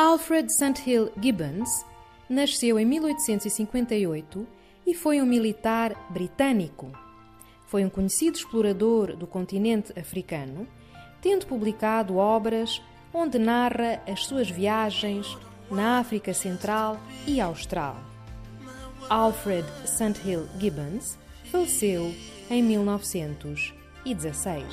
Alfred Sandhill Gibbons nasceu em 1858 e foi um militar britânico. Foi um conhecido explorador do continente africano, tendo publicado obras onde narra as suas viagens na África Central e Austral. Alfred Sandhill Gibbons faleceu em 1916.